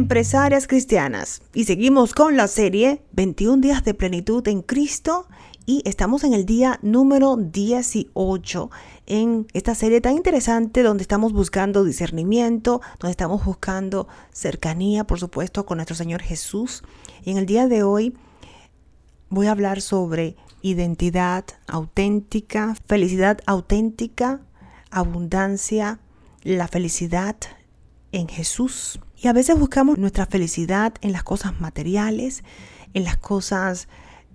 empresarias cristianas y seguimos con la serie 21 días de plenitud en Cristo y estamos en el día número 18 en esta serie tan interesante donde estamos buscando discernimiento, donde estamos buscando cercanía, por supuesto, con nuestro Señor Jesús. Y en el día de hoy voy a hablar sobre identidad auténtica, felicidad auténtica, abundancia, la felicidad en Jesús. Y a veces buscamos nuestra felicidad en las cosas materiales, en las cosas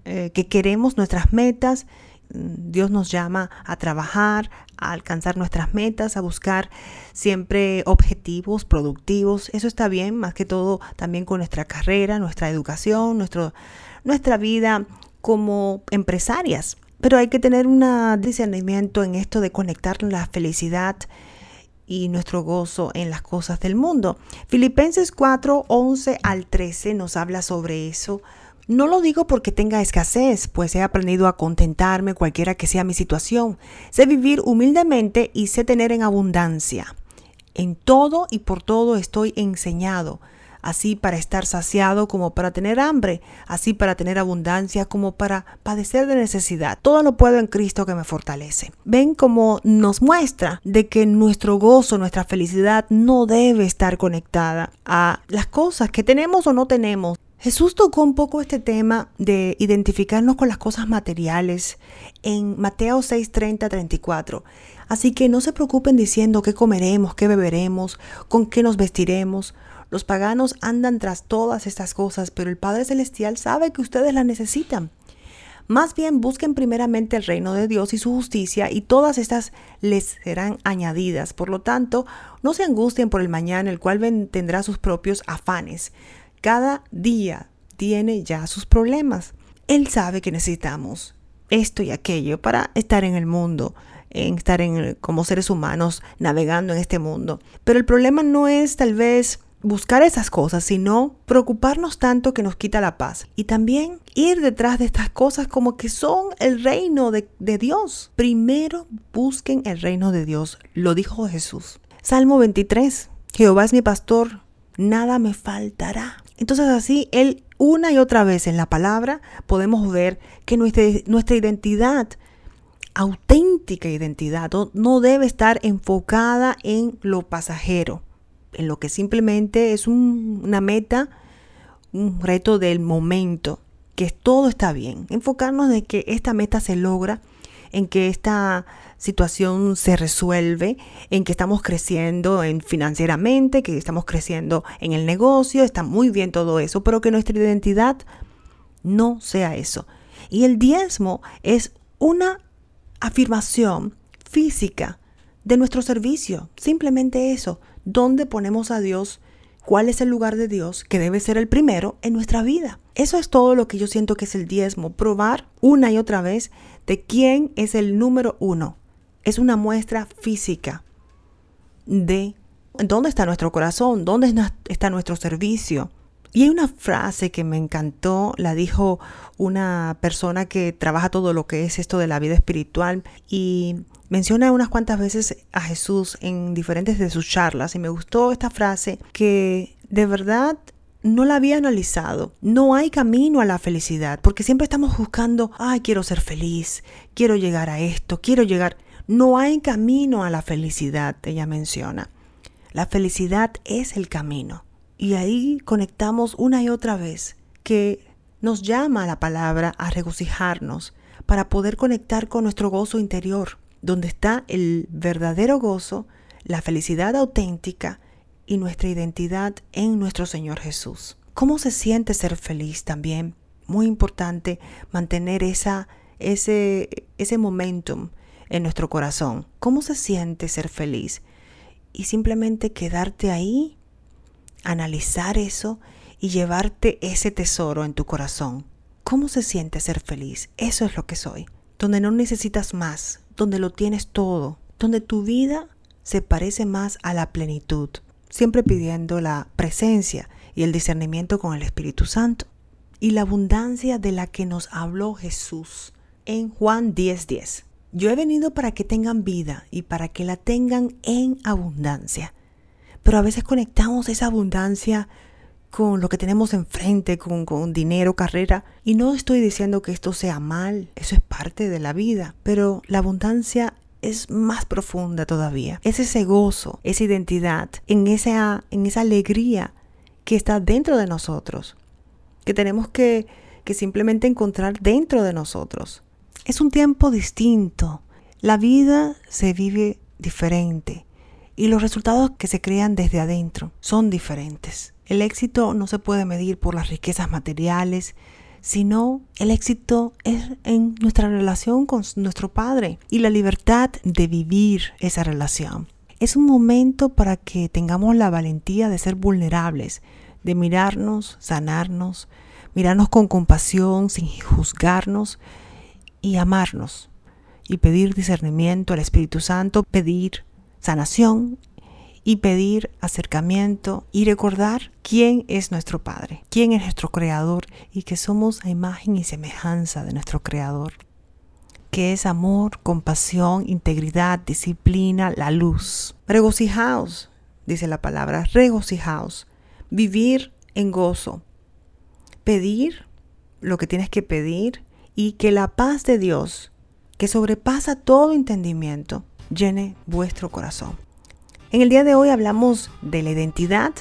eh, que queremos, nuestras metas. Dios nos llama a trabajar, a alcanzar nuestras metas, a buscar siempre objetivos productivos. Eso está bien, más que todo también con nuestra carrera, nuestra educación, nuestro, nuestra vida como empresarias. Pero hay que tener un discernimiento en esto de conectar la felicidad y nuestro gozo en las cosas del mundo. Filipenses 4, 11 al 13 nos habla sobre eso. No lo digo porque tenga escasez, pues he aprendido a contentarme cualquiera que sea mi situación. Sé vivir humildemente y sé tener en abundancia. En todo y por todo estoy enseñado así para estar saciado como para tener hambre, así para tener abundancia como para padecer de necesidad. Todo lo puedo en Cristo que me fortalece. Ven cómo nos muestra de que nuestro gozo, nuestra felicidad no debe estar conectada a las cosas que tenemos o no tenemos. Jesús tocó un poco este tema de identificarnos con las cosas materiales en Mateo 6, 30, 34. Así que no se preocupen diciendo qué comeremos, qué beberemos, con qué nos vestiremos los paganos andan tras todas estas cosas, pero el Padre Celestial sabe que ustedes las necesitan. Más bien busquen primeramente el reino de Dios y su justicia y todas estas les serán añadidas. Por lo tanto, no se angustien por el mañana, el cual tendrá sus propios afanes. Cada día tiene ya sus problemas. Él sabe que necesitamos esto y aquello para estar en el mundo, en estar en, como seres humanos navegando en este mundo. Pero el problema no es tal vez buscar esas cosas, sino preocuparnos tanto que nos quita la paz. Y también ir detrás de estas cosas como que son el reino de, Dios. Primero busquen el reino de Dios, lo dijo Jesús. Salmo 23, Jehová es mi pastor, nada me faltará. Entonces así, Él una y otra vez en la palabra podemos ver que nuestra, identidad auténtica identidad no debe estar enfocada en lo pasajero, en lo que simplemente es una meta, un reto del momento, que todo está bien. Enfocarnos en que esta meta se logra, en que esta situación se resuelve, en que estamos creciendo en financieramente, que estamos creciendo en el negocio, está muy bien todo eso, pero que nuestra identidad no sea eso. Y el diezmo es una afirmación física de nuestro servicio, simplemente eso, dónde ponemos a Dios, cuál es el lugar de Dios que debe ser el primero en nuestra vida. Eso es todo lo que yo siento que es el diezmo, probar una y otra vez de quién es el número uno. Es una muestra física de dónde está nuestro corazón, dónde está nuestro servicio. Y hay una frase que me encantó, la dijo una persona que trabaja todo lo que es esto de la vida espiritual y menciona unas cuantas veces a Jesús en diferentes de sus charlas y me gustó esta frase que de verdad no la había analizado. No hay camino a la felicidad, porque siempre estamos buscando, ay, quiero ser feliz, quiero llegar a esto, quiero llegar. No hay camino a la felicidad, ella menciona. La felicidad es el camino. Y ahí conectamos una y otra vez que nos llama la palabra a regocijarnos para poder conectar con nuestro gozo interior donde está el verdadero gozo, la felicidad auténtica y nuestra identidad en nuestro Señor Jesús. ¿Cómo se siente ser feliz también? Muy importante mantener esa, ese, ese momentum en nuestro corazón. ¿Cómo se siente ser feliz? Y simplemente quedarte ahí, analizar eso y llevarte ese tesoro en tu corazón. ¿Cómo se siente ser feliz? Eso es lo que soy. Donde no necesitas más, donde lo tienes todo, donde tu vida se parece más a la plenitud, siempre pidiendo la presencia y el discernimiento con el Espíritu Santo y la abundancia de la que nos habló Jesús en Juan 10:10. Yo he venido para que tengan vida y para que la tengan en abundancia. Pero a veces conectamos esa abundancia con lo que tenemos enfrente, con, con dinero, carrera. Y no estoy diciendo que esto sea mal, eso es parte de la vida, pero la abundancia es más profunda todavía. Es ese gozo, esa identidad, en esa, en esa alegría que está dentro de nosotros, que tenemos que, que simplemente encontrar dentro de nosotros. Es un tiempo distinto. La vida se vive diferente y los resultados que se crean desde adentro son diferentes. El éxito no se puede medir por las riquezas materiales, sino el éxito es en nuestra relación con nuestro Padre y la libertad de vivir esa relación. Es un momento para que tengamos la valentía de ser vulnerables, de mirarnos, sanarnos, mirarnos con compasión, sin juzgarnos y amarnos. Y pedir discernimiento al Espíritu Santo, pedir sanación y pedir acercamiento y recordar quién es nuestro Padre, quién es nuestro Creador y que somos a imagen y semejanza de nuestro Creador, que es amor, compasión, integridad, disciplina, la luz. Regocijaos, dice la palabra, regocijaos, vivir en gozo, pedir lo que tienes que pedir y que la paz de Dios, que sobrepasa todo entendimiento, llene vuestro corazón. En el día de hoy hablamos de la identidad,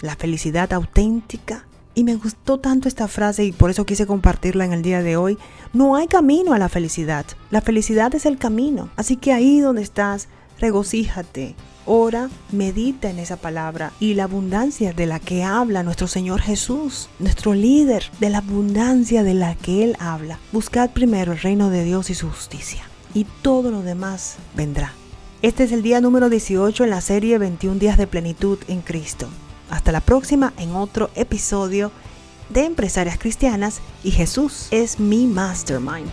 la felicidad auténtica. Y me gustó tanto esta frase y por eso quise compartirla en el día de hoy. No hay camino a la felicidad. La felicidad es el camino. Así que ahí donde estás, regocíjate, ora, medita en esa palabra y la abundancia de la que habla nuestro Señor Jesús, nuestro líder, de la abundancia de la que Él habla. Buscad primero el reino de Dios y su justicia y todo lo demás vendrá. Este es el día número 18 en la serie 21 días de plenitud en Cristo. Hasta la próxima en otro episodio de Empresarias Cristianas y Jesús es mi mastermind.